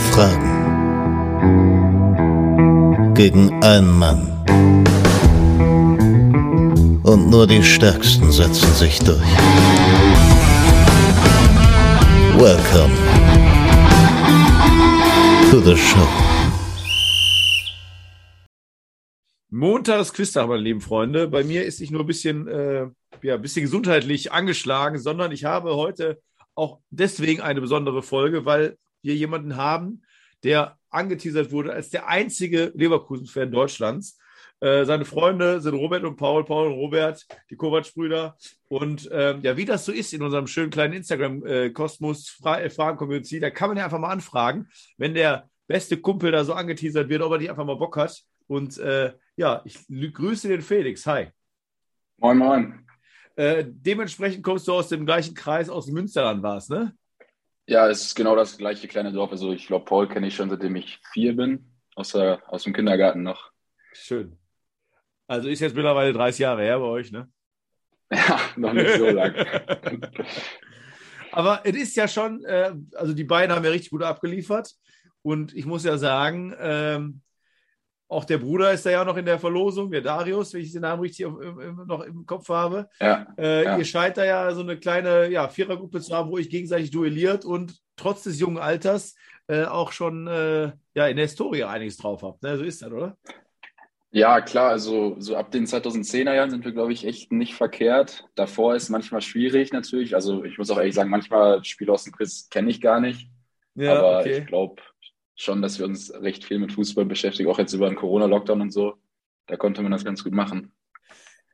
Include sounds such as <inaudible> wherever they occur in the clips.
Fragen gegen einen Mann. Und nur die Stärksten setzen sich durch. Welcome to the show. Montagsquiztag, meine lieben Freunde. Bei mir ist nicht nur ein bisschen, äh, ja, ein bisschen gesundheitlich angeschlagen, sondern ich habe heute auch deswegen eine besondere Folge, weil wir jemanden haben, der angeteasert wurde als der einzige Leverkusen-Fan Deutschlands. Äh, seine Freunde sind Robert und Paul, Paul und Robert, die Kovac-Brüder. Und ähm, ja, wie das so ist in unserem schönen kleinen Instagram-Kosmos, Fra äh, Fragen-Community, da kann man ja einfach mal anfragen, wenn der beste Kumpel da so angeteasert wird, ob er nicht einfach mal Bock hat. Und äh, ja, ich grüße den Felix. Hi. Moin, moin. Äh, dementsprechend kommst du aus dem gleichen Kreis aus Münsterland, warst, ne? Ja, es ist genau das gleiche kleine Dorf. Also ich glaube, Paul kenne ich schon, seitdem ich vier bin, aus, der, aus dem Kindergarten noch. Schön. Also ist jetzt mittlerweile 30 Jahre her bei euch, ne? <laughs> Ja, noch nicht so lang. <laughs> Aber es ist ja schon, äh, also die beiden haben ja richtig gut abgeliefert. Und ich muss ja sagen, ähm, auch der Bruder ist da ja noch in der Verlosung, der Darius, wenn ich den Namen richtig noch im Kopf habe. Ja, äh, ja. Ihr scheint da ja so eine kleine ja, Vierergruppe zu haben, wo ich gegenseitig duelliert und trotz des jungen Alters äh, auch schon äh, ja, in der Historie einiges drauf habt. Ne? So ist das, oder? Ja, klar, also so ab den 2010er Jahren sind wir, glaube ich, echt nicht verkehrt. Davor ist manchmal schwierig natürlich. Also ich muss auch ehrlich sagen, manchmal Spiele aus dem Quiz kenne ich gar nicht. Ja, Aber okay. ich glaube schon, dass wir uns recht viel mit Fußball beschäftigen, auch jetzt über den Corona-Lockdown und so. Da konnte man das ganz gut machen.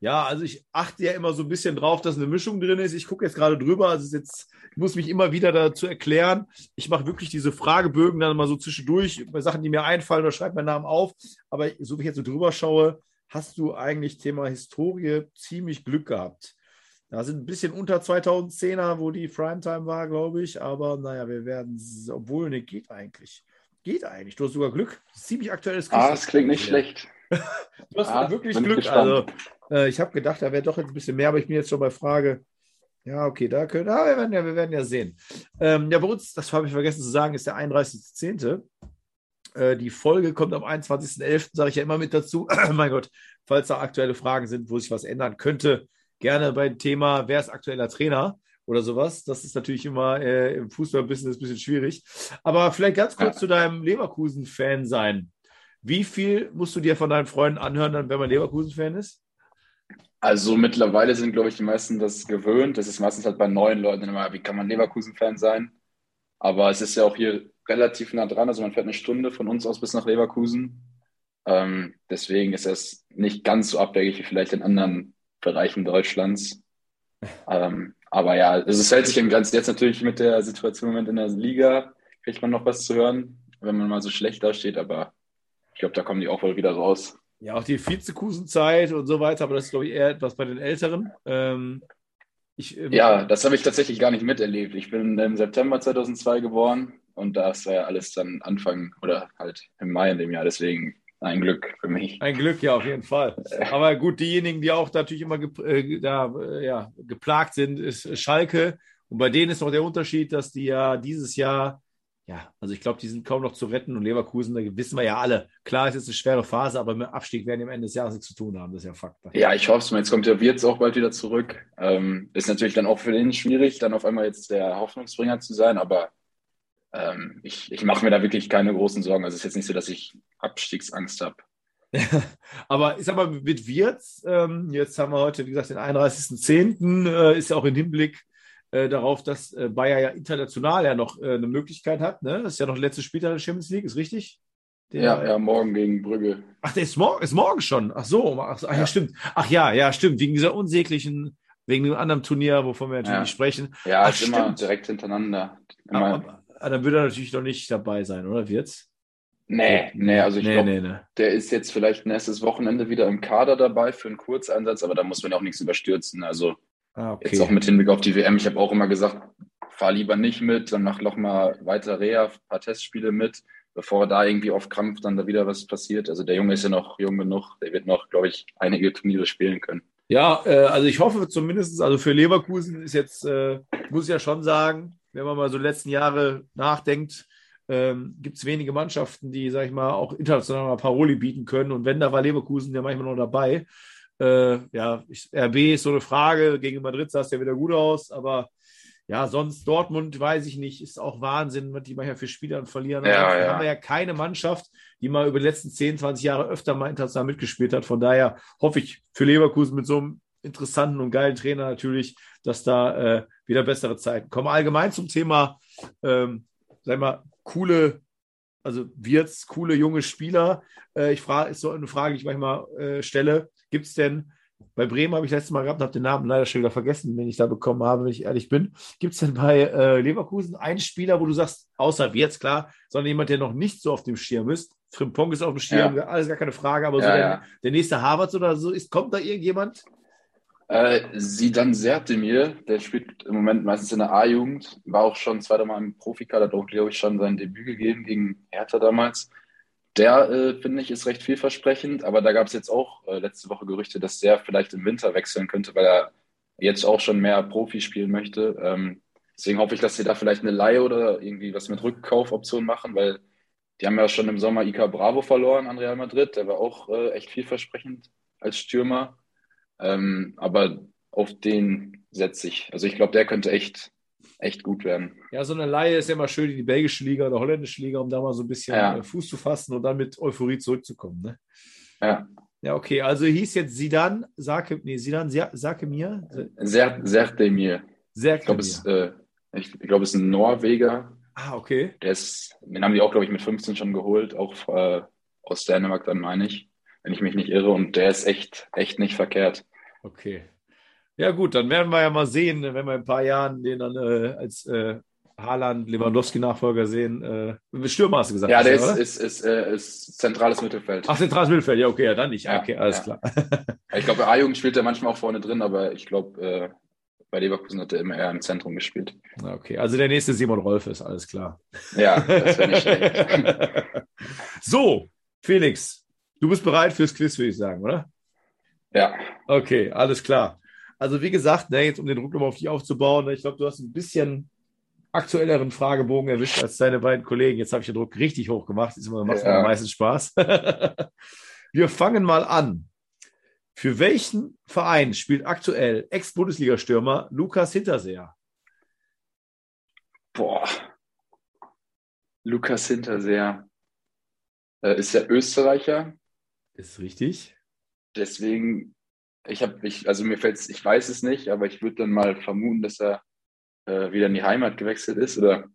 Ja, also ich achte ja immer so ein bisschen drauf, dass eine Mischung drin ist. Ich gucke jetzt gerade drüber, also jetzt, ich muss mich immer wieder dazu erklären. Ich mache wirklich diese Fragebögen dann mal so zwischendurch bei Sachen, die mir einfallen oder schreibe meinen Namen auf. Aber so wie ich jetzt so drüber schaue, hast du eigentlich Thema Historie ziemlich Glück gehabt. Da sind ein bisschen unter 2010er, wo die Primetime war, glaube ich. Aber naja, wir werden, obwohl, ne, geht eigentlich. Geht eigentlich. Du hast sogar Glück. Ziemlich aktuelles Ah, das klingt nicht schlecht. <laughs> Du hast Ah, wirklich ich Glück. gespannt. Also, äh, ich habe gedacht, da wäre doch jetzt ein bisschen mehr, aber ich bin jetzt schon bei Frage. Ja, okay, da können. Ah, wir werden ja, wir werden ja sehen. Ähm, ja, bei uns, das habe ich vergessen zu sagen, ist der 31.10. Äh, die Folge kommt am 21.11., sage ich ja immer mit dazu. <clears throat> mein Gott, falls da aktuelle Fragen sind, wo sich was ändern könnte, gerne beim Thema, wer ist aktueller Trainer oder sowas. Das ist natürlich immer äh, im Fußballbusiness ein bisschen schwierig. Aber vielleicht ganz kurz Ja. zu deinem Leverkusen-Fan sein. Wie viel musst du dir von deinen Freunden anhören, wenn man Leverkusen-Fan ist? Also mittlerweile sind, glaube ich, die meisten das gewöhnt. Das ist meistens halt bei neuen Leuten immer, wie kann man Leverkusen-Fan sein? Aber es ist ja auch hier relativ nah dran. Also man fährt eine Stunde von uns aus bis nach Leverkusen. Ähm, deswegen ist es nicht ganz so abwegig wie vielleicht in anderen Bereichen Deutschlands. Ähm, aber ja, also es hält sich in Grenzen. Jetzt natürlich mit der Situation im Moment in der Liga kriegt man noch was zu hören, wenn man mal so schlecht dasteht. Aber ich glaube, da kommen die auch wohl wieder raus. Ja, auch die Vizekusen-Zeit und so weiter, aber das ist, glaube ich, eher etwas bei den Älteren. Ähm, ich, ähm, Ja, das habe ich tatsächlich gar nicht miterlebt. Ich bin im September 2002 geboren und das war ja alles dann Anfang oder halt im Mai in dem Jahr. Deswegen ein Glück für mich. Ein Glück, ja, auf jeden Fall. Aber gut, diejenigen, die auch natürlich immer ge äh, da, äh, ja, geplagt sind, ist Schalke. Und bei denen ist noch der Unterschied, dass die ja dieses Jahr, ja, also ich glaube, die sind kaum noch zu retten und Leverkusen, da wissen wir ja alle. Klar, es ist eine schwere Phase, aber mit Abstieg werden die am Ende des Jahres nichts zu tun haben. Das ist ja Fakt. Ja, ich hoffe es mal. Jetzt kommt der Wirtz auch bald wieder zurück. Ähm, ist natürlich dann auch für den schwierig, dann auf einmal jetzt der Hoffnungsbringer zu sein, aber ähm, ich, ich mache mir da wirklich keine großen Sorgen. Also es ist jetzt nicht so, dass ich Abstiegsangst habe. <laughs> Aber ich sag mal, mit Wirtz, ähm, jetzt haben wir heute, wie gesagt, den 31.10., äh, ist ja auch im Hinblick äh, darauf, dass äh, Bayer ja international ja noch äh, eine Möglichkeit hat. Ne? Das ist ja noch der letzte Spieltag der Champions League, ist richtig? Der, Ja, ja, morgen gegen Brügge. Ach, der ist, mor ist morgen schon. Ach so, ach, ja. Ja. stimmt. Ach ja, ja, stimmt. Wegen dieser unsäglichen, wegen dem anderen Turnier, wovon wir natürlich Ja. nicht sprechen. Ja, Ach, ist immer stimmt. direkt hintereinander. Immer, aber, aber dann würde er natürlich noch nicht dabei sein, oder Wirtz? nee, nee, also ich nee, glaube, nee, nee. Der ist jetzt vielleicht nächstes Wochenende wieder im Kader dabei für einen Kurzeinsatz, aber da muss man ja auch nichts überstürzen. Also Ah, okay. jetzt auch mit Hinblick auf die WM. Ich habe auch immer gesagt, fahr lieber nicht mit, dann mach noch mal weiter Reha, ein paar Testspiele mit, bevor da irgendwie auf Krampf dann da wieder was passiert. Also der Junge ist ja noch jung genug, der wird noch, glaube ich, einige Turniere spielen können. Ja, äh, also ich hoffe zumindest, also für Leverkusen ist jetzt, äh, muss ich ja schon sagen, wenn man mal so die letzten Jahre nachdenkt, ähm, gibt es wenige Mannschaften, die, sag ich mal, auch international mal Paroli bieten können. Und wenn, da war Leverkusen ja manchmal noch dabei. Äh, ja, ich, RB ist so eine Frage. Gegen Madrid sah es ja wieder gut aus, aber ja, sonst Dortmund, weiß ich nicht, ist auch Wahnsinn, was die manchmal für Spieler verlieren. Ja, ja. haben wir ja keine Mannschaft, die mal über die letzten 10, 20 Jahre öfter mal international mitgespielt hat. Von daher hoffe ich für Leverkusen mit so einem interessanten und geilen Trainer natürlich, dass da äh, wieder bessere Zeiten kommen. Allgemein zum Thema, ähm, sag mal, coole, also Wirts, coole junge Spieler. Äh, ich frage, ist so eine Frage, die ich manchmal äh, stelle. Gibt es denn bei Bremen habe ich letztes Mal gehabt und habe den Namen leider schon wieder vergessen, den ich da bekommen habe, wenn ich ehrlich bin. Gibt es denn bei äh, Leverkusen einen Spieler, wo du sagst, außer jetzt klar, sondern jemand, der noch nicht so auf dem Schirm ist? Frimpong ist auf dem Schirm, ja. alles gar keine Frage, aber ja, so der, ja. der, nächste Harvard oder so ist, kommt da irgendjemand? Äh, Sidan Sertemir, der spielt im Moment meistens in der A-Jugend, war auch schon zweimal im Profikader, hat auch, glaube ich, schon sein Debüt gegeben gegen Hertha damals. Der, äh, finde ich, ist recht vielversprechend, aber da gab es jetzt auch äh, letzte Woche Gerüchte, dass der vielleicht im Winter wechseln könnte, weil er jetzt auch schon mehr Profi spielen möchte. Ähm, deswegen hoffe ich, dass sie da vielleicht eine Laie oder irgendwie was mit Rückkaufoption machen, weil die haben ja schon im Sommer Ica Bravo verloren an Real Madrid. Der war auch äh, echt vielversprechend als Stürmer. Ähm, aber auf den setze ich. Also ich glaube, der könnte echt echt gut werden. Ja, so eine Laie ist ja immer schön in die belgische Liga oder holländische Liga, um da mal so ein bisschen ja. Äh, Fuß zu fassen und dann mit Euphorie zurückzukommen. Ne? Ja. Ja, okay. Also hieß jetzt Sidan, sage, nee, Sidan, sage mir. Ser, Serdemir. Sehr ich glaube, es, äh, ich, ich glaub, es ist ein Norweger. Ah, okay. Der ist, den haben die auch, glaube ich, mit 15 schon geholt, auch äh, aus Dänemark dann, meine ich, wenn ich mich nicht irre. Und der ist echt, echt nicht verkehrt. Okay. Ja, gut, dann werden wir ja mal sehen, wenn wir in ein paar Jahren den dann äh, als äh, Haaland, Lewandowski-Nachfolger sehen. Äh, Stürmer hast du gesagt. Ja, der ist, ist, ist, äh, ist, zentrales Mittelfeld. Ach, zentrales Mittelfeld, ja, okay, ja, dann nicht. Ja, okay, alles ja. klar. <laughs> ich glaube, bei A-Jugend spielt er manchmal auch vorne drin, aber ich glaube, äh, bei Leverkusen hat er immer eher im Zentrum gespielt. Okay, also der nächste Simon Rolf ist, alles klar. Ja, das wäre nicht <laughs> schlecht. so, Felix, du bist bereit fürs Quiz, würde ich sagen, oder? Ja. Okay, alles klar. Also wie gesagt, ne, jetzt um den Druck nochmal auf dich aufzubauen, ne, ich glaube, du hast ein bisschen aktuelleren Fragebogen erwischt als deine beiden Kollegen. Jetzt habe ich den Druck richtig hoch gemacht. Das macht ja. am meisten Spaß. <laughs> Wir fangen mal an. Für welchen Verein spielt aktuell Ex-Bundesliga-Stürmer Lukas Hinterseher? Boah. Lukas Hinterseher äh, ist ja Österreicher. Ist richtig. Deswegen ich habe, ich, also mir fällt ich weiß es nicht, aber ich würde dann mal vermuten, dass er äh, wieder in die Heimat gewechselt ist. Oder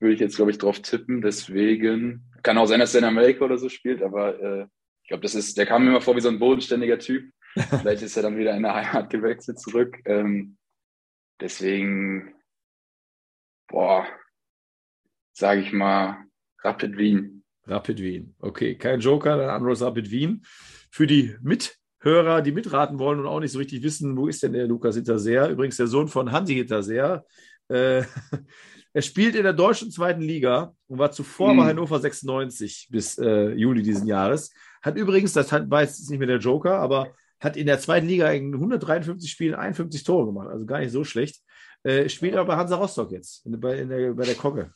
würde ich jetzt, glaube ich, drauf tippen. Deswegen kann auch sein, dass er in Amerika oder so spielt, aber äh, ich glaube, das ist, der kam mir immer vor wie so ein bodenständiger Typ. <laughs> Vielleicht ist er dann wieder in der Heimat gewechselt zurück. Ähm, deswegen, boah, sage ich mal, Rapid Wien. Rapid Wien. Okay, kein Joker, dann anderes Rapid Wien. Für die mit Hörer, die mitraten wollen und auch nicht so richtig wissen, wo ist denn der Lukas Hinterseer? Übrigens der Sohn von Hansi Hinterseer. Äh, <laughs> er spielt in der deutschen zweiten Liga und war zuvor mhm. bei Hannover 96 bis äh, Juli diesen Jahres. Hat übrigens, das hat, weiß jetzt nicht mehr der Joker, aber hat in der zweiten Liga in 153 Spielen 51 Tore gemacht, also gar nicht so schlecht. Äh, spielt aber bei Hansa Rostock jetzt, bei, der, bei der Kogge.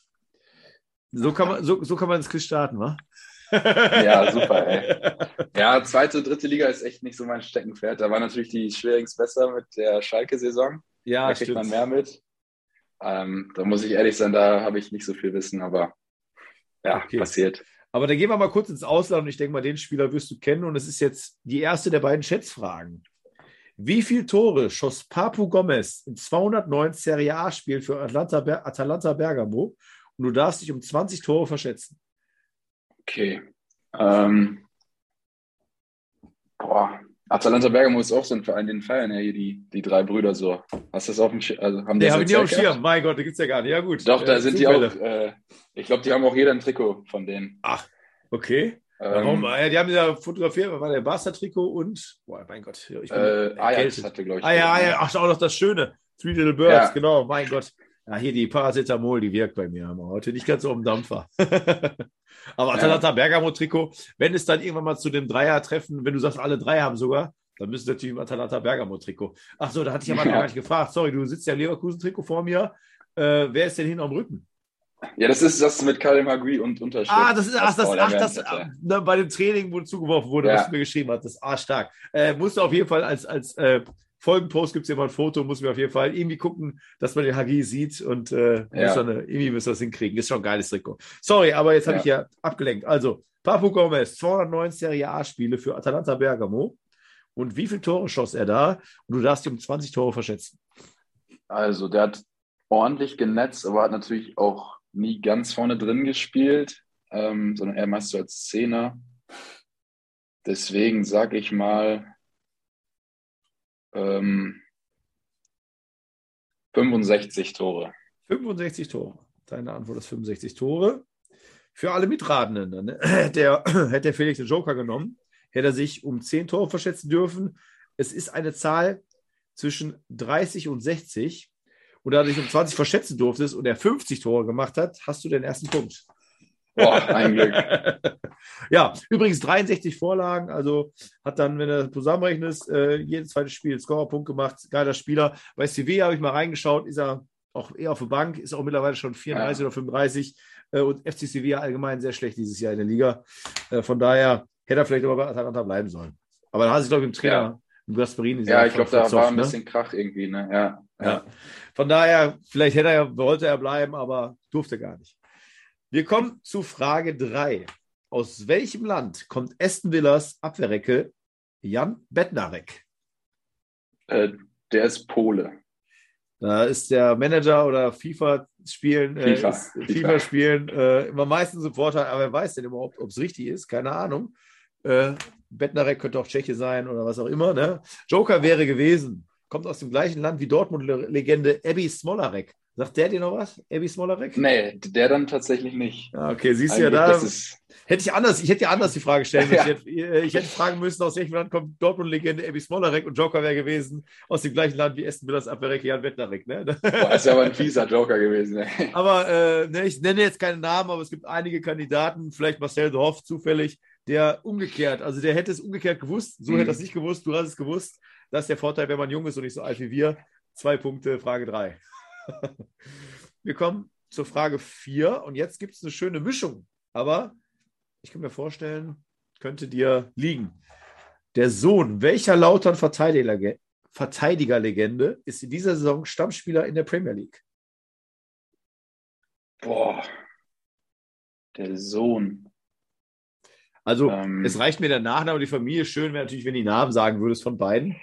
So kann man, so, so kann man das Quiz starten, wa? ja, super, ey. <laughs> Ja, zweite, dritte Liga ist echt nicht so mein Steckenpferd. Da war natürlich die Schwerings besser mit der Schalke-Saison. Ja, da kriegt man mehr mit. Ähm, da muss ich ehrlich sein, da habe ich nicht so viel Wissen, aber ja, okay. passiert. Aber dann gehen wir mal kurz ins Ausland und ich denke mal, den Spieler wirst du kennen und es ist jetzt die erste der beiden Schätzfragen. Wie viele Tore schoss Papu Gomez in 209 Serie A-Spielen für Atlanta, Atalanta Bergamo? Und du darfst dich um 20 Tore verschätzen. Okay. Ähm, boah. Atalanta Bergamo ist auch so ein Verein, den feiern ja hier die, die drei Brüder so. Hast du das auf dem Schirm? Also, haben nee, habe ich nicht auf dem Schirm. Mein Gott, da gibt es ja gar nicht. Ja, gut. Doch, da äh, sind Zufälle. die auch. Äh, ich glaube, die haben auch jeder ein Trikot von denen. Ach, okay. Ähm, Warum? Ja, die haben ja fotografiert, war der Barca-Trikot und, boah, mein Gott. Ich bin äh, Ajax hatte, glaube ich. Ah, ja, ja, ach, auch noch das Schöne. Three Little Birds, ja. genau, mein Gott. Ja, hier die Paracetamol, die wirkt bei mir. Haben wir heute nicht ganz so im Dampfer. <laughs> Aber Atalanta ja. Bergamo-Trikot, wenn es dann irgendwann mal zu dem Dreier-Treffen, wenn du sagst, alle drei haben sogar, dann müssen natürlich im Atalanta Bergamo-Trikot. Ach so, da hatte ich ja mal gar nicht gefragt. Sorry, du sitzt ja im Leverkusen-Trikot vor mir. Äh, wer ist denn hin am Rücken? Ja, das ist das mit Karim Hagui und Unterschrift. Ah, das ist ach, das, ach, das ah, ne, bei dem Training, wo zugeworfen wurde, Ja. was du mir geschrieben hast. Das ist arschstark. Äh, musst du auf jeden Fall als, als äh, Folgenpost gibt es ja mal ein Foto, muss mir auf jeden Fall irgendwie gucken, dass man den Hagi sieht und äh, Ja. muss dann, äh, irgendwie müssen wir das hinkriegen. Ist schon ein geiles Trikot. Sorry, aber jetzt habe Ja. ich ja abgelenkt. Also, Papu Gomez, 209 Serie A-Spiele für Atalanta Bergamo. Und wie viele Tore schoss er da? Und du darfst dich um 20 Tore verschätzen. Also, der hat ordentlich genetzt, aber hat natürlich auch nie ganz vorne drin gespielt, ähm, sondern eher meist so als Zehner. Deswegen sage ich mal ähm, 65 Tore. 65 Tore. Deine Antwort ist 65 Tore. Für alle Mitratenden, ne? <clears throat> der, <clears throat> hätte der Felix den Joker genommen, hätte er sich um 10 Tore verschätzen dürfen. Es ist eine Zahl zwischen 30 und 60. Und da du dich um 20 verschätzen durftest und er 50 Tore gemacht hat, hast du den ersten Punkt. Boah, ein Glück. <laughs> ja, übrigens 63 Vorlagen, also hat dann, wenn du zusammenrechnest, äh, jedes zweite Spiel Scorerpunkt gemacht, geiler Spieler. Bei Sevilla habe ich mal reingeschaut, ist er auch eher auf der Bank, ist auch mittlerweile schon 34 Ja. oder 35 äh, und FC Sevilla allgemein sehr schlecht dieses Jahr in der Liga. Äh, von daher hätte er vielleicht aber bei Atalanta bleiben sollen. Aber da hat sich, glaube ich, im Trainer, Ja. im Gasperini, Ja, ich glaube, da war ein ne? bisschen Krach irgendwie, ne? Ja. Ja. Von daher, vielleicht hätte er, wollte er bleiben, aber durfte gar nicht. Wir kommen zu Frage 3. Aus welchem Land kommt Aston Villas Abwehrrecke Jan Bednarek? Äh, der ist Pole. Da ist der Manager oder FIFA-Spielen, äh, FIFA. ist- FIFA. FIFA-Spielen äh, immer meistens im Vorteil, aber wer weiß denn überhaupt, ob es richtig ist? Keine Ahnung. Äh, Bednarek könnte auch Tscheche sein oder was auch immer. Ne? Joker wäre gewesen. Kommt aus dem gleichen Land wie Dortmund-Legende Abby Smolarek. Sagt der dir noch was? Abby Smolarek? Nee, der dann tatsächlich nicht. Ja, okay, siehst du ja da. ist, Hätte ich anders, ich hätte ja anders die Frage stellen müssen. <laughs> Ja. Ich, hätte, äh, ich hätte fragen müssen, aus welchem Land kommt Dortmund-Legende Abby Smolarek und Joker wäre gewesen aus dem gleichen Land wie Aston Villas Abwehrrecke Jan Bednarek. Ne? boah, ist ja aber ein fieser Joker gewesen. Ey. <laughs> Aber äh, ne, ich nenne jetzt keinen Namen, aber es gibt einige Kandidaten, vielleicht Marcel de Hoff zufällig, der umgekehrt, also der hätte es umgekehrt gewusst, so Mhm. hätte er es nicht gewusst, du hast es gewusst. Das ist der Vorteil, wenn man jung ist und nicht so alt wie wir. Zwei Punkte, Frage drei. <laughs> wir kommen zur Frage vier und jetzt gibt es eine schöne Mischung, aber ich kann mir vorstellen, könnte dir liegen. Der Sohn welcher Lautern Verteidiger, Verteidigerlegende ist in dieser Saison Stammspieler in der Premier League? Boah. Der Sohn. Also, Ähm. es reicht mir der Nachname, die Familie. Schön wäre natürlich, wenn die Namen sagen würdest von beiden.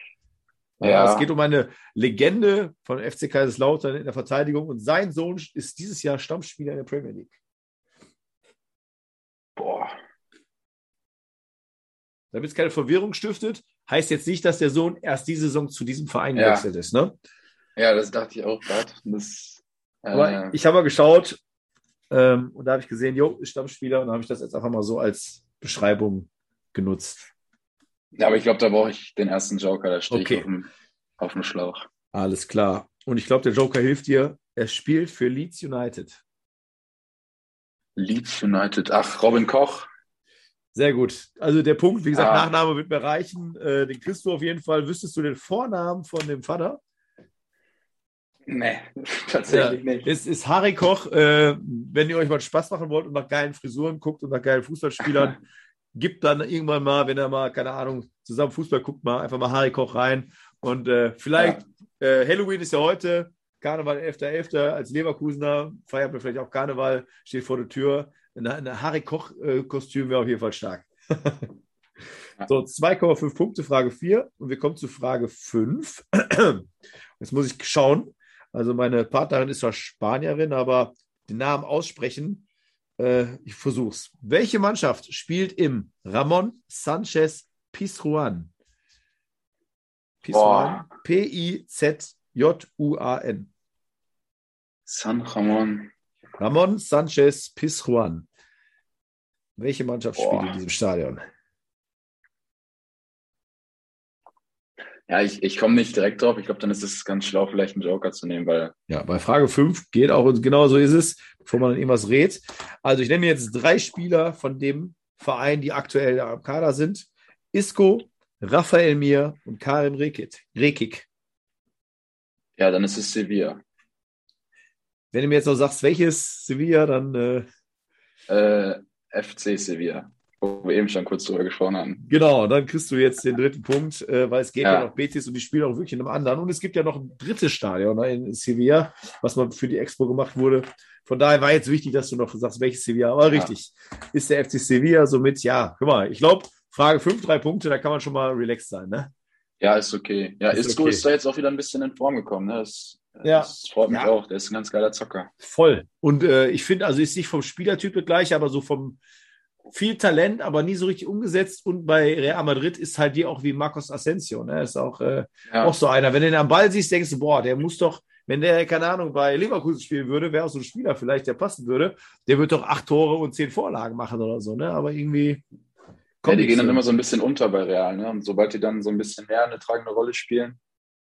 Ja. Es geht um eine Legende von FC Kaiserslautern in der Verteidigung und sein Sohn ist dieses Jahr Stammspieler in der Premier League. Boah. Damit es keine Verwirrung stiftet, heißt jetzt nicht, dass der Sohn erst diese Saison zu diesem Verein Ja. gewechselt ist. Ne? Ja, das dachte ich auch gerade. Äh, ich habe mal geschaut ähm, und da habe ich gesehen, jo, ist Stammspieler und da habe ich das jetzt einfach mal so als Beschreibung genutzt. Ja, aber ich glaube, da brauche ich den ersten Joker. Da stehe Okay. ich auf dem, auf dem Schlauch. Alles klar. Und ich glaube, der Joker hilft dir. Er spielt für Leeds United. Leeds United. Ach, Robin Koch. Sehr gut. Also der Punkt, wie gesagt, Ah. Nachname wird mir reichen. Äh, den kriegst du auf jeden Fall. Wüsstest du den Vornamen von dem Vater? Nee, <laughs> tatsächlich nicht. Es ist Harry Koch. Äh, wenn ihr euch mal Spaß machen wollt und nach geilen Frisuren guckt und nach geilen Fußballspielern, <laughs> gibt dann irgendwann mal, wenn er mal, keine Ahnung, zusammen Fußball guckt, mal einfach mal Harry Koch rein. Und äh, vielleicht, äh, Halloween ist ja heute, Karneval 11.11. Als Leverkusener feiert man vielleicht auch Karneval, steht vor der Tür. Eine Harry Koch-Kostüm wäre auf jeden Fall stark. <laughs> so, 2,5 Punkte, Frage 4. Und wir kommen zu Frage 5. <clears throat> Jetzt muss ich schauen. Also meine Partnerin ist zwar Spanierin, aber den Namen aussprechen, äh, ich versuch's. Welche Mannschaft spielt im Ramon Sanchez Pizjuan? Pizjuan. P-I-Z-J-U-A-N. San Ramon. Ramon Sanchez Pizjuan. Welche Mannschaft Boah. spielt in diesem Stadion? Ja, ich, ich komme nicht direkt drauf. Ich glaube, dann ist es ganz schlau, vielleicht einen Joker zu nehmen, weil Ja, bei Frage 5 geht auch, und genau so ist es, bevor man dann irgendwas rät. Also ich nenne jetzt drei Spieler von dem Verein, die aktuell am Kader sind. Isco, Raphael Mir und Karim Rekik. Rekik. ja, dann ist es Sevilla. wenn du mir jetzt noch sagst, welches Sevilla, dann. Äh, äh, FC Sevilla, wo wir eben schon kurz drüber gesprochen haben. Genau, dann kriegst du jetzt den dritten Punkt, äh, weil es geht ja. ja noch Betis und die spielen auch wirklich in einem anderen. Und es gibt ja noch ein drittes Stadion ne, in Sevilla, was mal für die Expo gemacht wurde. Von daher war jetzt wichtig, dass du noch sagst, welches Sevilla. Aber ja. richtig, ist der FC Sevilla somit, ja, guck mal, ich glaube, Frage 5, drei Punkte, da kann man schon mal relaxed sein, ne? Ja, ist okay. Ja, ist Isco okay. ist da jetzt auch wieder ein bisschen in Form gekommen. Ne? Das, ja. das freut mich ja. auch. Der ist ein ganz geiler Zocker. Voll. Und äh, ich finde, also ist nicht vom Spielertyp gleich, aber so vom viel Talent, aber nie so richtig umgesetzt. Und bei Real Madrid ist halt die auch wie Marcos Asensio. Ne? Ist auch, äh, ja. auch so einer. Wenn du den am Ball siehst, denkst du, boah, der muss doch, wenn der, keine Ahnung, bei Leverkusen spielen würde, wäre auch so ein Spieler vielleicht, der passen würde, der wird doch acht Tore und zehn Vorlagen machen oder so. Ne? Aber irgendwie ja, die gehen dann immer so ein bisschen unter bei Real. Ne? Und sobald die dann so ein bisschen mehr eine tragende Rolle spielen,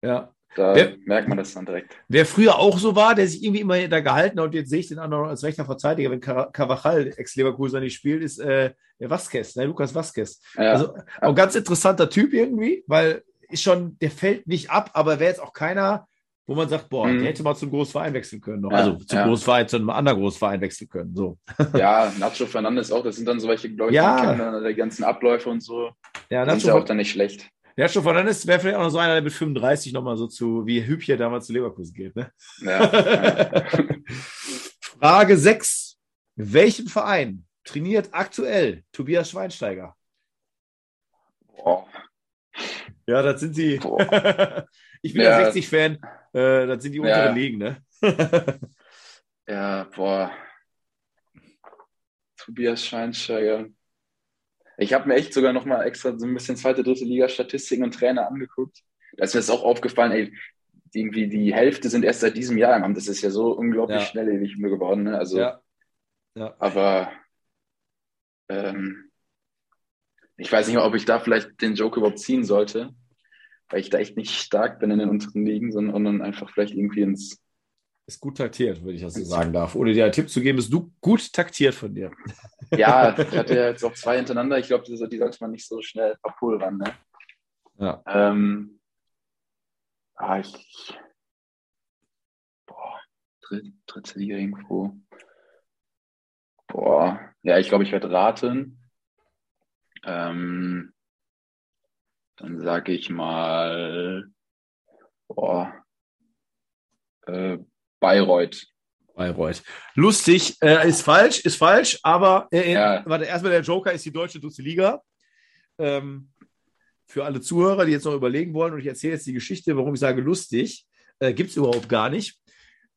ja. Da wer, merkt man das dann direkt. Wer früher auch so war, der sich irgendwie immer da gehalten hat und jetzt sehe ich den anderen als rechter Verteidiger, wenn Carvajal Ex-Leverkusen nicht spielt, ist äh, der Vasquez, ne? Lukas Vasquez. Ja. Also auch ein ganz interessanter Typ irgendwie, weil ist schon, der fällt nicht ab, aber wäre jetzt auch keiner, wo man sagt, boah, mhm. der hätte mal zum Großverein wechseln können. Noch. Ja, also zum ja. Großverein, zu einem anderen Großverein wechseln können. So. <laughs> Ja, Nacho Fernandes auch, das sind dann so welche, glaube ich, ja. die, kennen, die ganzen Abläufe und so. Ja, Nacho sind ja auch dann nicht schlecht. Nacho Fernandes wäre vielleicht auch noch so einer, der mit 35 nochmal so zu, wie Hübchen damals zu Leverkusen geht. Ne? Ja. <laughs> Frage 6. Welchen Verein trainiert aktuell Tobias Schweinsteiger? Boah. Ja, das sind sie. <laughs> ich bin ja, 60-Fan. Äh, das sind die unteren ja. Ligen, ne? <laughs> ja, boah. Tobias Schweinsteiger. Ich habe mir echt sogar noch mal extra so ein bisschen zweite, dritte Liga Statistiken und Trainer angeguckt. Da ist mir das auch aufgefallen, ey, irgendwie die Hälfte sind erst seit diesem Jahr im Amt. Das ist ja so unglaublich ja. schnelllebig geworden. Ne? Also, ja. ja. Aber ähm, ich weiß nicht, ob ich da vielleicht den Joke überhaupt ziehen sollte weil ich da echt nicht stark bin in den unteren Ligen, sondern einfach vielleicht irgendwie ins. Ist gut taktiert, würde ich das so sagen darf. Ohne dir einen Tipp zu geben, ist du gut taktiert von dir. <laughs> Ja, ich hatte ja jetzt auch zwei hintereinander. Ich glaube, die, die sollte man nicht so schnell verpulvern. Ne? Ja. Ähm, ah, ich, boah, dritte, dritte Liga irgendwo. Boah, ja, ich glaube, ich werde raten. Ähm, dann sage ich mal, boah, äh, Bayreuth. Bayreuth. Lustig, äh, ist falsch, ist falsch, aber äh, ja. warte, erstmal der Joker ist die deutsche dritte Liga. Ähm, für alle Zuhörer, die jetzt noch überlegen wollen, und ich erzähle jetzt die Geschichte, warum ich sage lustig, äh, gibt es überhaupt gar nicht.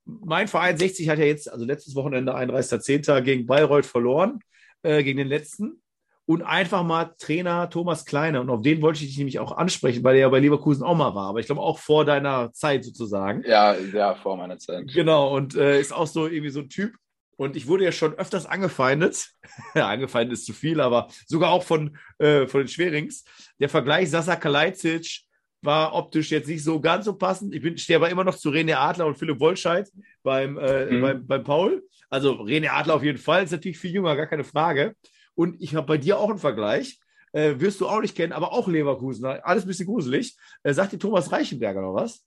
Mein Verein 60 hat ja jetzt, also letztes Wochenende 31.10. gegen Bayreuth verloren, äh, gegen den letzten und einfach mal Trainer Thomas Kleiner. Und auf den wollte ich dich nämlich auch ansprechen, weil er ja bei Leverkusen auch mal war. Aber ich glaube auch vor deiner Zeit sozusagen. Ja, ja, vor meiner Zeit. Genau. Und äh, ist auch so irgendwie so ein Typ. Und ich wurde ja schon öfters angefeindet. <laughs> angefeindet ist zu viel, aber sogar auch von, äh, von den Schwerings. Der Vergleich Sasa Kalajdzic war optisch jetzt nicht so ganz so passend. Ich bin, stehe aber immer noch zu René Adler und Philipp Wollscheid beim, äh, mhm. beim, beim Paul. Also René Adler auf jeden Fall, ist natürlich viel jünger, gar keine Frage. Und ich habe bei dir auch einen Vergleich. Äh, wirst du auch nicht kennen, aber auch Leverkusen. Alles ein bisschen gruselig. Äh, sagt dir Thomas Reichenberger noch was?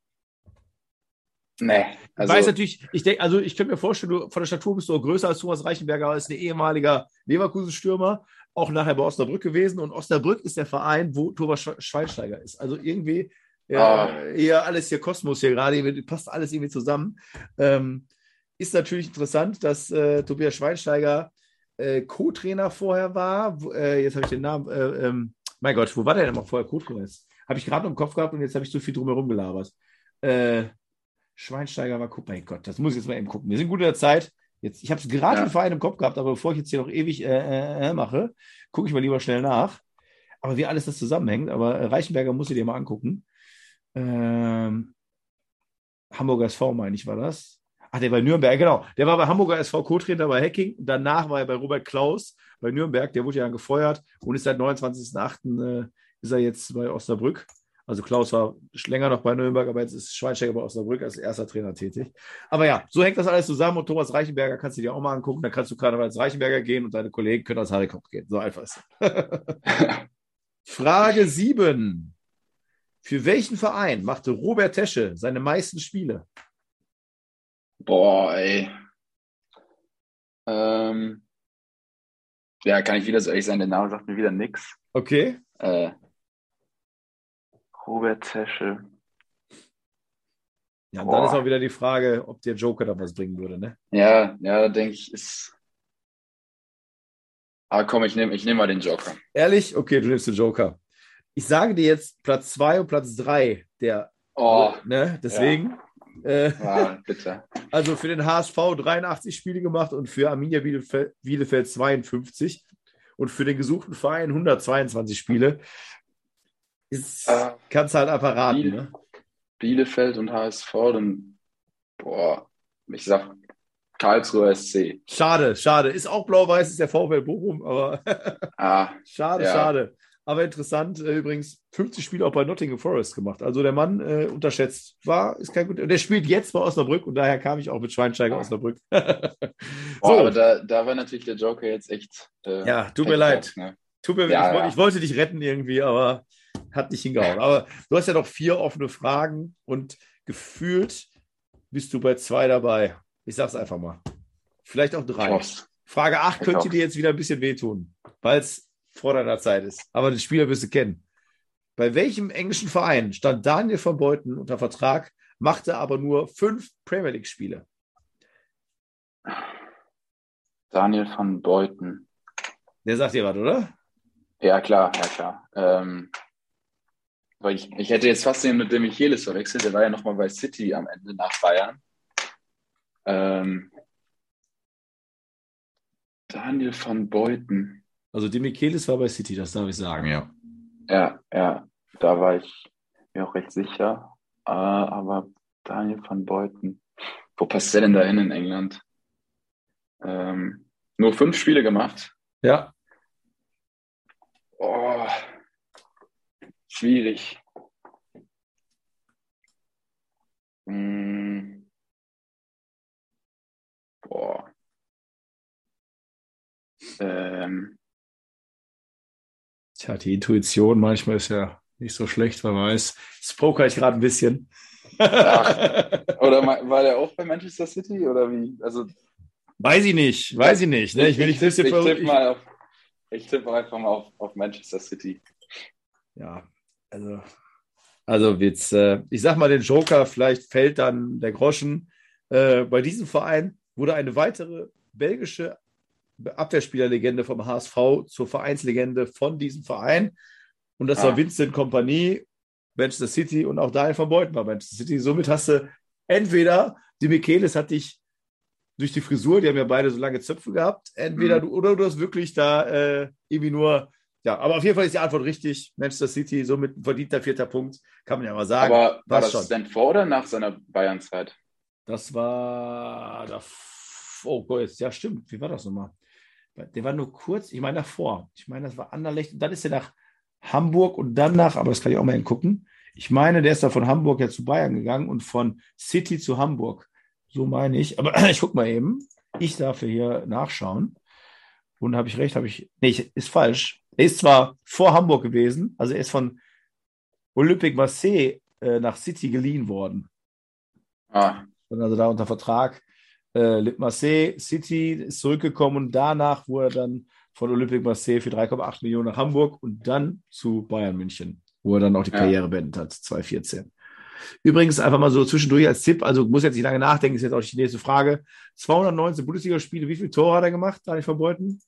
Nee. Also, ich weiß natürlich, ich denke, also ich könnte mir vorstellen, du, von der Statur bist du auch größer als Thomas Reichenberger, aber ist ein ehemaliger Leverkusen-Stürmer, auch nachher bei Osnabrück gewesen. Und Osnabrück ist der Verein, wo Thomas Schweinsteiger ist. Also irgendwie ja, oh. eher alles hier Kosmos hier gerade, passt alles irgendwie zusammen. Ähm, ist natürlich interessant, dass äh, Tobias Schweinsteiger äh, Co-Trainer vorher war. Äh, jetzt habe ich den Namen. Äh, ähm, mein Gott, wo war der denn noch vorher Co-Trainer? Habe ich gerade im Kopf gehabt und jetzt habe ich so viel drumherum gelabert. Äh, Schweinsteiger war, guck, mein Gott, das muss ich jetzt mal eben gucken. Wir sind gut in der Zeit. Jetzt, ich habe es gerade ja. den Verein im Kopf gehabt, aber bevor ich jetzt hier noch ewig äh, äh, mache, gucke ich mal lieber schnell nach. Aber wie alles das zusammenhängt, aber Reichenberger muss ich dir mal angucken. Ähm, Hamburger SV, meine ich, war das. Ach, der bei Nürnberg, genau. Der war bei Hamburger SV Co-Trainer bei Hacking. Danach war er bei Robert Klaus bei Nürnberg. Der wurde ja dann gefeuert und ist seit 29.08. Äh, ist er jetzt bei Osnabrück. Also Klaus war länger noch bei Nürnberg, aber jetzt ist Schweinsteiger bei Osnabrück als erster Trainer tätig. Aber ja, so hängt das alles zusammen und Thomas Reichenberger kannst du dir auch mal angucken. Da kannst du gerade als Reichenberger gehen und deine Kollegen können als Harry gehen. So einfach ist <laughs> Frage 7. Für welchen Verein machte Robert Tesche seine meisten Spiele? Boah, ey. Ähm, ja, kann ich wieder so ehrlich sein, der Name sagt mir wieder nix. Okay. Äh, Robert Tesche. Ja, und Boah. dann ist auch wieder die Frage, ob der Joker da was bringen würde, ne? Ja, ja, denke ich, ist. Ah, komm, ich nehme ich nehm mal den Joker. Ehrlich? Okay, du nimmst den Joker. Ich sage dir jetzt Platz 2 und Platz 3 der, Oh, ne? Deswegen. Äh, ah, <laughs> also für den HSV 83 Spiele gemacht und für Arminia Bielefeld, Bielefeld 52 und für den gesuchten Verein 122 Spiele. Ist, Ah. kannst halt einfach raten, Biel- ne? Bielefeld und HSV, dann, boah, ich sag Karlsruher SC. Schade, schade. Ist auch blau-weiß, ist der VfL Bochum, aber <laughs> Ah, schade, Ja. schade. Aber interessant, äh, übrigens 50 Spiele auch bei Nottingham Forest gemacht. Also der Mann äh, unterschätzt war, ist kein guter. Der spielt jetzt bei Osnabrück und daher kam ich auch mit Schweinsteiger Ah. Osnabrück. <laughs> boah, so, aber da, da war natürlich der Joker jetzt echt. Äh, ja, tut mir leid. ne? Tut mir, Ja, ich, ja. ich wollte dich retten irgendwie, aber hat nicht hingehauen. Aber du hast ja noch vier offene Fragen und gefühlt bist du bei zwei dabei. Ich sag's einfach mal. Vielleicht auch drei. Frage 8 Ich könnte dir jetzt wieder ein bisschen wehtun, weil es vor deiner Zeit ist. Aber den Spieler wirst du kennen. Bei welchem englischen Verein stand Daniel von Beuten unter Vertrag, machte aber nur fünf Premier League-Spiele? Daniel van Beuten. Der sagt dir was, oder? Ja, klar, ja, klar. Ähm, weil ich, ich hätte jetzt fast den mit dem Michelis verwechselt, der war ja nochmal bei City am Ende nach Bayern. Ähm, Daniel van Beuten. Also die Michelis war bei City, das darf ich sagen, ja. Ja, ja, da war ich mir auch recht sicher. Äh, aber Daniel van Beuten. Wo passt der denn da hin in England? Ähm, nur fünf Spiele gemacht. Ja, Oh, schwierig. Hm. Boah. Ähm, Tja, die Intuition manchmal ist ja nicht so schlecht, wer weiß. Jetzt poker ich gerade ein bisschen. Ach. oder <laughs> war der auch bei Manchester City oder wie? Also weiß ich nicht, weiß ich nicht. Ne? Ich will nicht ich, verrückt- tippe mal auf, ich tippe einfach mal auf, auf Manchester City. Ja, also, also jetzt, äh, ich sag mal den Joker, vielleicht fällt dann der Groschen. Äh, bei diesem Verein wurde eine weitere belgische Abwehrspielerlegende vom HSV zur Vereinslegende von diesem Verein. Und das war Ah. Vincent Kompanie, Manchester City und auch Daniel van Beuten bei Manchester City. Somit hast du entweder die Michelis hat dich durch die Frisur, die haben ja beide so lange Zöpfe gehabt, entweder Mhm. du oder du hast wirklich da äh, irgendwie nur ja, aber auf jeden Fall ist die Antwort richtig. Manchester City, somit ein verdienter vierter Punkt, kann man ja mal sagen. Aber war das schon. denn vor oder nach seiner Bayern-Zeit? Das war. Da, oh Gott, ja, stimmt. Wie war das nochmal? Der war nur kurz, ich meine davor. Ich meine, das war Anderlecht. Und dann ist er nach Hamburg und dann nach, aber das kann ich auch mal hingucken. Ich meine, der ist da von Hamburg ja zu Bayern gegangen und von City zu Hamburg. So meine ich. Aber <clears throat> ich guck mal eben. Ich darf hier nachschauen. Und habe ich recht, habe ich. Nee, ist falsch. Er ist zwar vor Hamburg gewesen, also er ist von Olympique Marseille äh, nach City geliehen worden Ah, und also da unter Vertrag. Äh, Lip Marseille, City ist zurückgekommen und danach wurde er dann von Olympique Marseille für 3,8 Millionen nach Hamburg und dann zu Bayern München, wo er dann auch die Ja. Karriere beendet hat, 2014. Übrigens einfach mal so zwischendurch als Tipp, also muss jetzt nicht lange nachdenken, ist jetzt auch die nächste Frage. 219 Bundesligaspiele, wie viele Tore hat er gemacht, Daniel Verbeuten?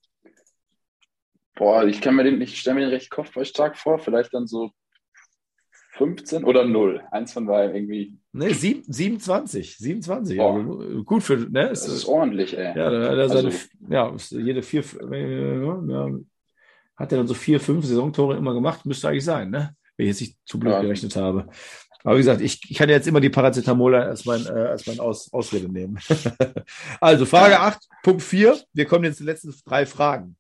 boah, ich kann mir den, ich stelle mir den recht kopfballstark vor, vielleicht dann so 15 oder 0. Eins von beiden irgendwie. Ne, sieb- 27, 27. Boah. Also gut für, ne? Das ist ordentlich, ey. Ja, da seine, Also- ja, jede vier, äh, ja, hat er dann so vier, fünf Saisontore immer gemacht, müsste eigentlich sein, ne? Wenn ich jetzt nicht zu blöd Ja. gerechnet habe. Aber wie gesagt, ich, ich kann jetzt immer die Paracetamol als mein, äh, als mein Aus, Ausrede nehmen. <laughs> also, Frage 8, Punkt 4. Wir kommen jetzt zu den letzten drei Fragen.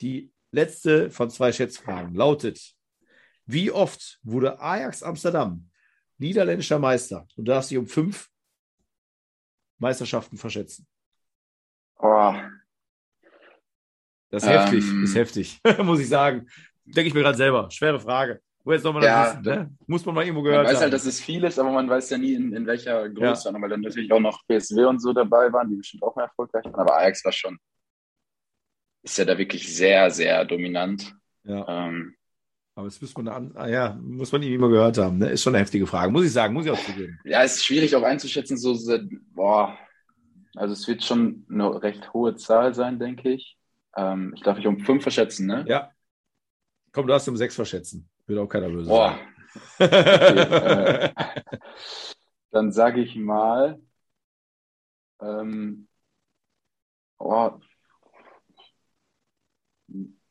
Die letzte von zwei Schätzfragen lautet: Wie oft wurde Ajax Amsterdam niederländischer Meister? Du darfst dich um fünf Meisterschaften verschätzen. Oh, Das ist Ähm. heftig, ist heftig, <laughs> muss ich sagen. Denke ich mir gerade selber. Schwere Frage. Woher soll man das Ja, wissen? Ne? Muss man mal irgendwo Man gehört weiß haben. halt, dass es viel ist, aber man weiß ja nie, in, in welcher Größe. Weil dann natürlich auch noch PSW und so dabei waren, die bestimmt auch mehr erfolgreich waren. Aber Ajax war schon, ist ja da wirklich sehr, sehr dominant. ja. Ähm, Aber das muss man, an, ah, ja, muss man irgendwie mal gehört haben. Ne? Ist schon eine heftige Frage. Muss ich sagen, muss ich auch zugeben. ja, es ist schwierig auch einzuschätzen, so, boah, also es wird schon eine recht hohe Zahl sein, denke ich. Ähm, ich darf mich um fünf verschätzen, ne? Ja. Komm, du hast um sechs verschätzen. Wird auch keiner böse Boah, sein. <laughs> äh, dann sage ich mal, ähm, oh,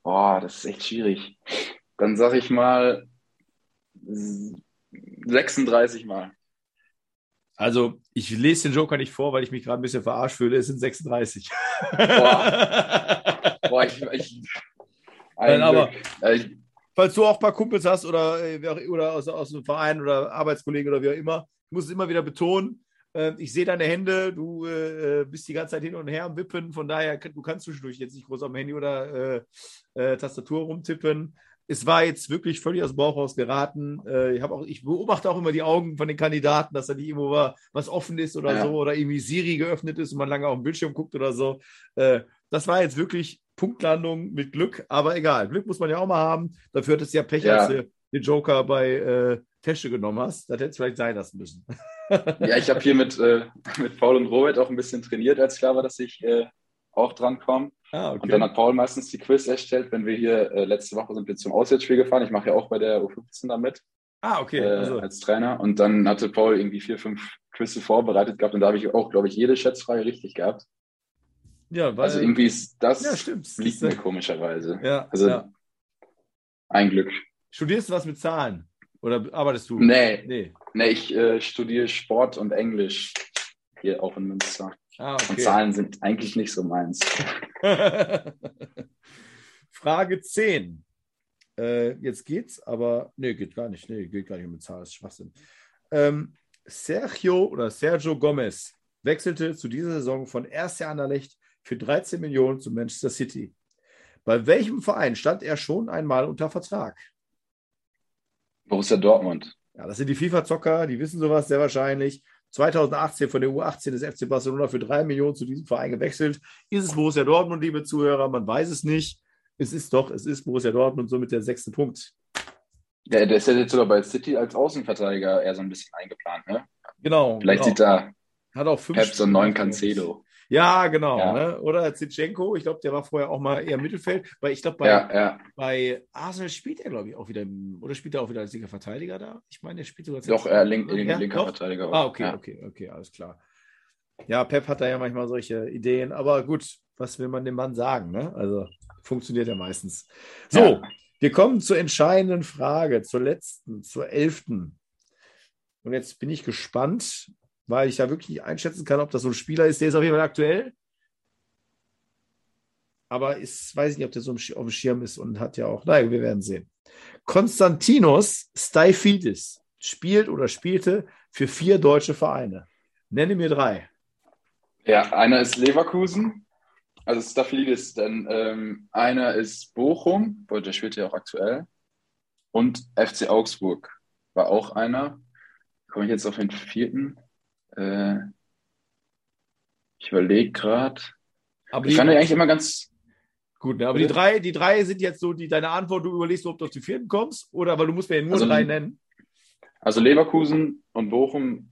oh, das ist echt schwierig. Dann sage ich mal s- 36 Mal. Also, ich lese den Joker nicht vor, weil ich mich gerade ein bisschen verarscht fühle. Es sind 36. Boah, ich, ich, Nein, ein aber-. Äh, ich, Falls du auch ein paar Kumpels hast oder, äh, oder aus, aus einem Verein oder Arbeitskollegen oder wie auch immer, ich muss es immer wieder betonen. äh, Ich sehe deine Hände, du äh, bist die ganze Zeit hin und her am Wippen, von daher, du kannst zwischendurch jetzt nicht groß am Handy oder äh, äh, Tastatur rumtippen. Es war jetzt wirklich völlig aus dem Bauch raus geraten. Äh, ich, auch, ich beobachte auch immer die Augen von den Kandidaten, dass da nicht irgendwo war, was offen ist oder Ja. so oder irgendwie Siri geöffnet ist und man lange auf den Bildschirm guckt oder so. Äh, das war jetzt wirklich Punktlandung mit Glück, aber egal. Glück muss man ja auch mal haben. Dafür hattest du ja Pech, Ja. als du den Joker bei äh, Tesche genommen hast. Das hätte es vielleicht sein lassen müssen. ja, ich habe hier mit, äh, <laughs> mit Paul und Robert auch ein bisschen trainiert, als klar war, dass ich äh, auch dran komme. Ah, okay. Und dann hat Paul meistens die Quiz erstellt, wenn wir hier, äh, letzte Woche sind wir zum Auswärtsspiel gefahren. Ich mache ja auch bei der U15 da mit ah, okay. äh, Also, als Trainer. Und dann hatte Paul irgendwie vier, fünf Quizze vorbereitet gehabt und da habe ich auch, glaube ich, jede Schätzfrage richtig gehabt. ja, weil, Also irgendwie ist das ja, stimmt. liegt mir komischerweise. Ja, Also ja. ein Glück. Studierst du was mit Zahlen? Oder arbeitest du? Nee, Nee. nee ich äh, studiere Sport und Englisch hier auch in Münster. Ah, okay. Zahlen sind eigentlich nicht so meins. <laughs> Frage 10. Äh, jetzt geht's, aber nee, geht gar nicht. Nee, geht gar nicht mit Zahlen, das ist Schwachsinn. Ähm, Sergio oder Sergio Gomez wechselte zu dieser Saison von RC Anderlecht für 13 Millionen zu Manchester City. Bei welchem Verein stand er schon einmal unter Vertrag? Borussia Dortmund. Ja, das sind die FIFA-Zocker, die wissen sowas sehr wahrscheinlich. 2018 von der U18 des FC Barcelona für 3 Millionen zu diesem Verein gewechselt. Ist es Borussia Dortmund, liebe Zuhörer? Man weiß es nicht. Es ist doch, es ist Borussia Dortmund, somit der sechste Punkt. Der, der ist ja jetzt sogar bei City als Außenverteidiger eher so ein bisschen eingeplant. Ne? Genau. Vielleicht genau. sieht da Hat auch fünf Pep so einen neuen. Cancelo. Ja, genau. Ja. Ne? Oder Zitschenko, ich glaube, der war vorher auch mal eher Mittelfeld. Weil ich glaube, bei, Ja, ja. bei Arsenal spielt er, glaube ich, auch wieder, oder spielt er auch wieder als linker Verteidiger da? Ich meine, er spielt sogar Doch, er link, link, Ja, linker doch? Verteidiger. auch. Ah, okay, okay, okay, alles klar. Ja, Pep hat da ja manchmal solche Ideen, aber gut, was will man dem Mann sagen? Ne? Also funktioniert ja meistens. So, wir kommen zur entscheidenden Frage, zur letzten, zur elften. Und jetzt bin ich gespannt, weil ich da wirklich nicht einschätzen kann, ob das so ein Spieler ist, der ist auf jeden Fall aktuell. Aber ist, weiß ich nicht, ob der so auf dem Schirm ist und hat ja auch, naja, wir werden sehen. Konstantinos Staifidis spielt oder spielte für vier deutsche Vereine. Nenne mir drei. Ja, einer ist Leverkusen, also Staphylidis, dann ähm, einer ist Bochum, wo der spielt ja auch aktuell, und FC Augsburg war auch einer. Komme ich jetzt auf den vierten? Äh, ich überlege gerade. Aber Ich die, fand den eigentlich immer ganz. gut, ne? aber die drei, die drei sind jetzt so die, deine Antwort, du überlegst, ob du auf die vierten kommst, oder weil du musst mir ja nur Also- drei nennen. Also Leverkusen und Bochum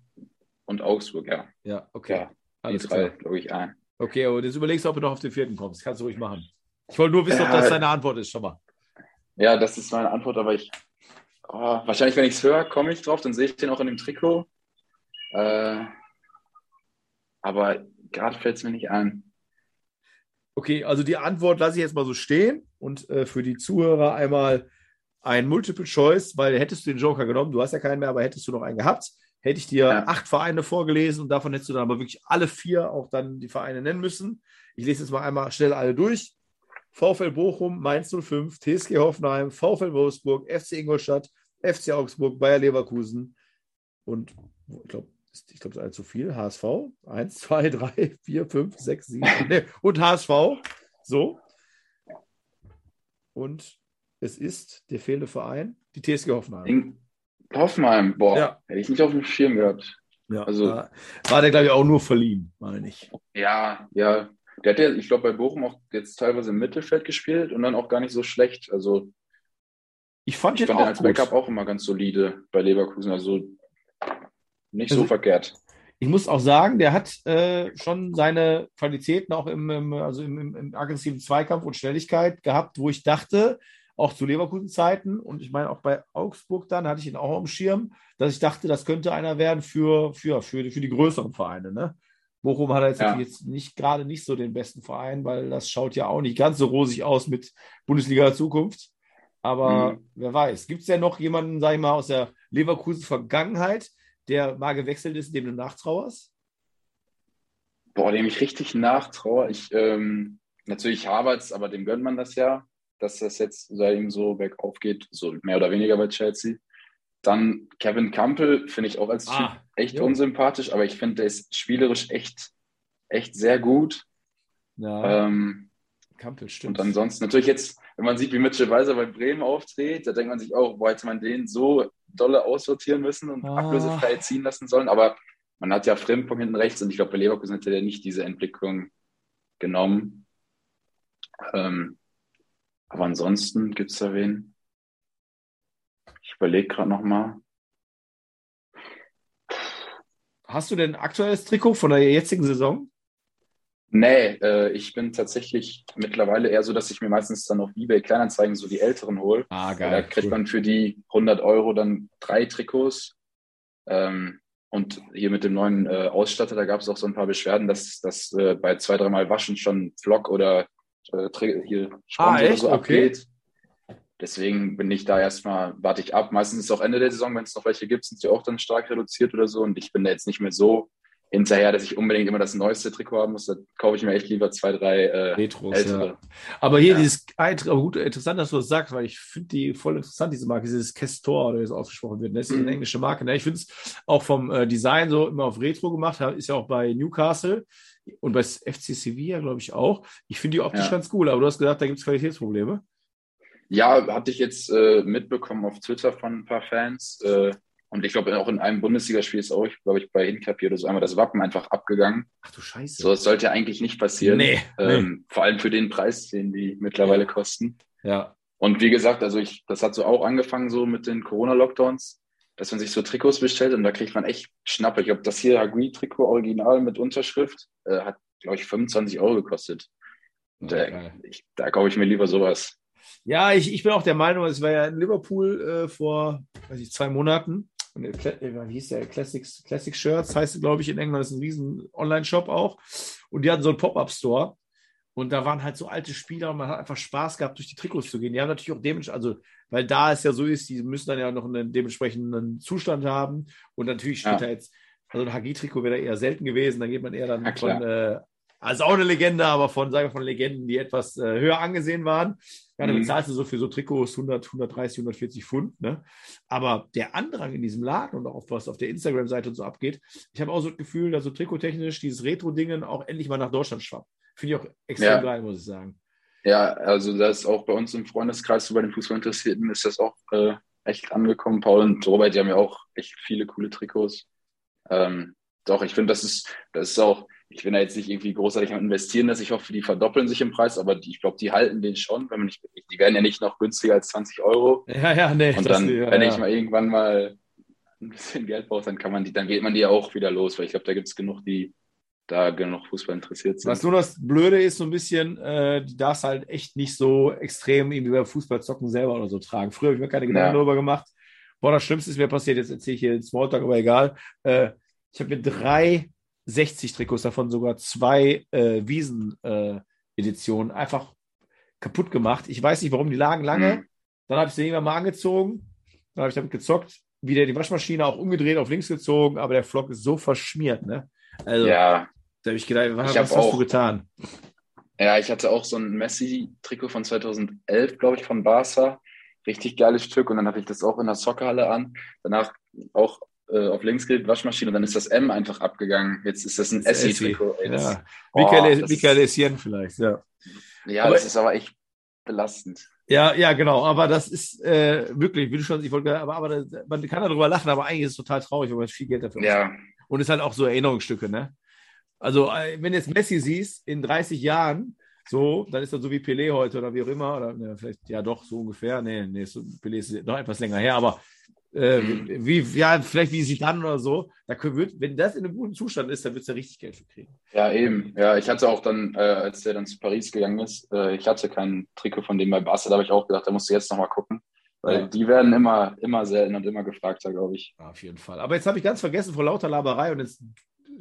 und Augsburg, ja. Ja, okay. Ja, die Alles drei, klar. glaube ich, ein. Okay, aber jetzt überlegst du, ob du noch auf den vierten kommst. Kannst du ruhig machen. Ich wollte nur wissen, ob das deine Antwort ist, schon mal. Ja, das ist meine Antwort, aber ich. Oh, wahrscheinlich, wenn ich es höre, komme ich drauf, dann sehe ich den auch in dem Trikot. Äh, aber gerade fällt es mir nicht ein. Okay, also die Antwort lasse ich jetzt mal so stehen und äh, für die Zuhörer einmal ein Multiple Choice, weil hättest du den Joker genommen, du hast ja keinen mehr, aber hättest du noch einen gehabt, hätte ich dir Ja. acht Vereine vorgelesen und davon hättest du dann aber wirklich alle vier auch dann die Vereine nennen müssen. Ich lese jetzt mal einmal schnell alle durch. VfL Bochum, Mainz 05, TSG Hoffenheim, VfL Wolfsburg, FC Ingolstadt, FC Augsburg, Bayer Leverkusen und ich glaube, ich glaube, das ist allzu viel. HSV. Eins, zwei, drei, vier, fünf, sechs, sieben. <laughs> Nee, und HSV. So. Und es ist der fehlende Verein. die TSG Hoffenheim. In Hoffenheim, boah, Ja. hätte ich nicht auf dem Schirm gehabt. Ja, also- war der, glaube ich, auch nur verliehen, meine ich. Ja, ja. Der hat ja, ich glaube, bei Bochum auch jetzt teilweise im Mittelfeld gespielt und dann auch gar nicht so schlecht. Also Ich fand ich den fand den als gut. Backup auch immer ganz solide bei Leverkusen. Also nicht so Also- verkehrt. Ich muss auch sagen, der hat äh, schon seine Qualitäten auch im, im, also im, im, im aggressiven Zweikampf und Schnelligkeit gehabt, wo ich dachte, auch zu Leverkusen-Zeiten und ich meine auch bei Augsburg dann hatte ich ihn auch am Schirm, dass ich dachte, das könnte einer werden für, für, für, für die größeren Vereine. Ne? Bochum hat jetzt Ja. jetzt nicht gerade nicht so den besten Verein, weil das schaut ja auch nicht ganz so rosig aus mit Bundesliga Zukunft. Aber Mhm. wer weiß, gibt es ja noch jemanden, sag ich mal, aus der Leverkusen-Vergangenheit, der mal gewechselt ist, dem du nachtrauerst? Boah, dem ich richtig nachtraue. Ich, ähm, natürlich Havertz, aber dem gönnt man das ja, dass das jetzt sei ihm so bergauf geht, so mehr oder weniger bei Chelsea. Dann Kevin Campbell finde ich auch als Typ Ah, echt jo. unsympathisch, aber ich finde, der ist spielerisch echt, echt sehr gut. Ja, Ähm, Kampel, stimmt. und ansonsten natürlich jetzt, wenn man sieht, wie Mitchell Weiser bei Bremen auftritt, da denkt man sich auch, boah, hätte man den so dolle aussortieren müssen und Ah. ablösefrei ziehen lassen sollen. Aber man hat ja Frimpong hinten rechts und ich glaube, bei Leverkusen hätte der nicht diese Entwicklung genommen. Ähm, aber ansonsten gibt es da wen? Ich überlege gerade nochmal. Hast du denn ein aktuelles Trikot von der jetzigen Saison? Nee, äh, ich bin tatsächlich mittlerweile eher so, dass ich mir meistens dann auf eBay Kleinanzeigen so die älteren hole. Ah, Da kriegt man für die 100 Euro dann drei Trikots. Ähm, und hier mit dem neuen äh, Ausstatter, da gab es auch so ein paar Beschwerden, dass das äh, bei zwei, dreimal Waschen schon Flock oder äh, hier Sponsor Ah, oder so Okay. abgeht. Deswegen bin ich da erstmal, warte ich ab. Meistens ist es auch Ende der Saison, wenn es noch welche gibt, sind sie auch dann stark reduziert oder so. Und ich bin da jetzt nicht mehr so hinterher, dass ich unbedingt immer das neueste Trikot haben muss. Da kaufe ich mir echt lieber zwei, drei äh, Retros, ältere. ja. Aber hier Ja. dieses, aber gut, interessant, dass du das sagst, weil ich finde die voll interessant, diese Marke, dieses Kestor, oder wie es ausgesprochen wird. Das ist eine Mhm. englische Marke. Ne? Ich finde es auch vom äh, Design so immer auf Retro gemacht, ist ja auch bei Newcastle und bei FC Sevilla, glaube ich, auch. Ich finde die optisch Ja. ganz cool, aber du hast gesagt, da gibt es Qualitätsprobleme. Ja, hatte ich jetzt äh, mitbekommen auf Twitter von ein paar Fans. Äh, und ich glaube, auch in einem Bundesligaspiel ist auch, glaube ich, bei Hinkapi oder so einmal das Wappen einfach abgegangen. Ach du Scheiße. So, das sollte ja eigentlich nicht passieren. nee, Ähm, Vor allem für den Preis, den die mittlerweile Ja. kosten. nee. Ja. Und wie gesagt, also ich, das hat so auch angefangen so mit den Corona-Lockdowns, dass man sich so Trikots bestellt und da kriegt man echt Schnappe. Ich glaube, das hier Hagui-Trikot original mit Unterschrift äh, hat, glaube ich, 25 Euro gekostet. Und äh, ich, da kaufe ich mir lieber sowas. Ja, ich, ich bin auch der Meinung, es war ja in Liverpool äh, vor weiß ich, zwei Monaten. Und äh, wie hieß der? Classics, Classic Shirts heißt es, glaube ich, in England. Das ist ein riesen Online-Shop auch. Und die hatten so einen Pop-Up-Store. Und da waren halt so alte Spieler und man hat einfach Spaß gehabt, durch die Trikots zu gehen. Die haben natürlich auch dementsprechend, also, weil da es ja so ist, die müssen dann ja noch einen dementsprechenden Zustand haben. Und natürlich steht Ja. da jetzt, also ein HG-Trikot wäre eher selten gewesen. Da geht man eher dann Ja, von, äh, also auch eine Legende, aber von, sagen wir, von Legenden, die etwas äh, höher angesehen waren. Ja, dann Mhm. bezahlst du so für so Trikots 100, 130, 140 Pfund. Ne? Aber der Andrang in diesem Laden und auch was auf der Instagram-Seite und so abgeht, ich habe auch so das Gefühl, dass so trikottechnisch dieses Retro-Dingen auch endlich mal nach Deutschland schwappt. Finde ich auch extrem Ja. geil, muss ich sagen. Ja, also das ist auch bei uns im Freundeskreis, so bei den Fußballinteressierten, ist das auch äh, echt angekommen. Paul und Robert, die haben ja auch echt viele coole Trikots. Ähm, doch, ich finde, das ist, das ist auch, ich bin da jetzt nicht irgendwie großartig am Investieren, dass ich hoffe, die verdoppeln sich im Preis, aber die, ich glaube, die halten den schon, wenn man nicht, die werden ja nicht noch günstiger als 20 Euro. Ja, ja, nee. Und dann, ja, wenn ja. ich mal irgendwann mal ein bisschen Geld brauche, dann kann man die, dann geht man die auch wieder los, weil ich glaube, da gibt es genug, die da genug Fußball interessiert sind. Was nur das Blöde ist, so ein bisschen, äh, die darfst halt echt nicht so extrem irgendwie beim Fußballzocken selber oder so tragen. Früher habe ich mir keine Gedanken Ja. darüber gemacht. Boah, das Schlimmste ist mir passiert, jetzt erzähle ich hier den Smalltalk, aber egal. Äh, ich habe mir drei 60-Trikots, davon sogar zwei äh, Wiesen-Editionen, einfach kaputt gemacht. Ich weiß nicht, warum die lagen lange. Mhm. Dann habe ich sie irgendwann mal angezogen. Dann habe ich damit gezockt. Wieder die Waschmaschine auch umgedreht, auf links gezogen, aber der Flock ist so verschmiert, ne? Also, Ja, da habe ich gedacht, was, Ich was hast du auch- getan? Ja, ich hatte auch so ein Messi-Trikot von 2011, glaube ich, von Barca. Richtig geiles Stück. Und dann hatte ich das auch in der Soccerhalle an. Danach auch äh, auf links gelegt, Waschmaschine. Und dann ist das M einfach abgegangen. Jetzt ist das ein Das das- Ja. Michael, das Essien vielleicht, ja. Ja, Aber- das ist aber echt belastend. Ja, ja, genau. Aber das ist äh, wirklich, wie du schon, ich wollte, aber, aber das, man kann darüber lachen, aber eigentlich ist es total traurig, weil man viel Geld dafür Ja, ausgibt. Und es ist halt auch so Erinnerungsstücke, ne? Also, äh, wenn du jetzt Messi siehst, in 30 Jahren, so, dann ist er so wie Pelé heute oder wie auch immer, oder ne, vielleicht, ja doch, so ungefähr. Nee, nee, so, Pelé ist noch etwas länger her, aber äh, wie, ja, vielleicht wie sie dann oder so, da können, wir- wenn das in einem guten Zustand ist, dann wird es ja richtig Geld für kriegen. ja, eben. Ja, ich hatte auch dann, äh, als der dann zu Paris gegangen ist, äh, ich hatte kein Trikot von dem bei Barca, da habe ich auch gedacht, da musst du jetzt nochmal gucken. Weil Ja. die werden immer, immer selten und immer gefragter, glaube ich. Ja, Auf jeden Fall. Aber jetzt habe ich ganz vergessen vor lauter Laberei und jetzt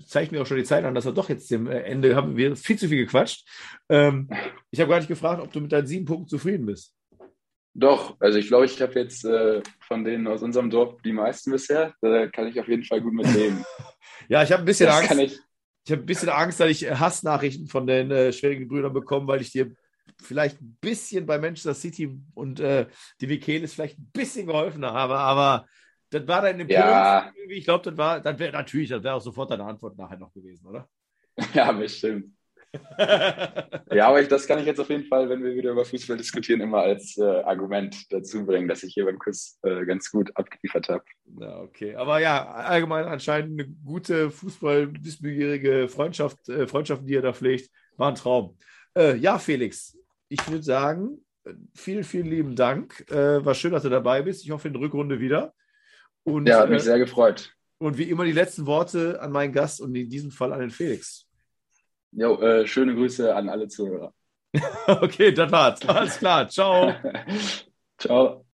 zeigt mir auch schon die Zeit an, dass wir doch jetzt dem äh, Ende haben wir viel zu viel gequatscht. Ähm, ich habe gar nicht gefragt, ob du mit deinen sieben Punkten zufrieden bist. Doch, also ich glaube, ich habe jetzt äh, von denen aus unserem Dorf die meisten bisher. Da kann ich auf jeden Fall gut mit leben. <laughs> Ja, ich habe ein bisschen Das Angst. ich. Ich habe ein bisschen Angst, dass ich äh, Hassnachrichten von den äh, schwierigen Brüdern bekomme, weil ich dir vielleicht ein bisschen bei Manchester City und äh, die Michelis vielleicht ein bisschen geholfen habe, aber das war dein Impuls. Ja. Ich glaube, das war, das wäre natürlich, das wäre auch sofort deine Antwort nachher noch gewesen, oder? <laughs> Ja, bestimmt. <laughs> Ja, aber ich, das kann ich jetzt auf jeden Fall, wenn wir wieder über Fußball diskutieren, immer als äh, Argument dazu bringen, dass ich hier beim Quiz äh, ganz gut abgeliefert habe. Ja, okay. Aber ja, allgemein anscheinend eine gute Fußball-wissbegierige Freundschaft, äh, Freundschaften, die ihr da pflegt, war ein Traum. Äh, ja, Felix, ich würde sagen, vielen, vielen lieben Dank. Äh, war schön, dass du dabei bist. Ich hoffe in der Rückrunde wieder. Und, Ja, hat mich äh, sehr gefreut. und wie immer die letzten Worte an meinen Gast und in diesem Fall an den Felix. Jo, äh, schöne Grüße an alle Zuhörer. <laughs> okay, das war's. Alles klar. Ciao. <laughs> Ciao.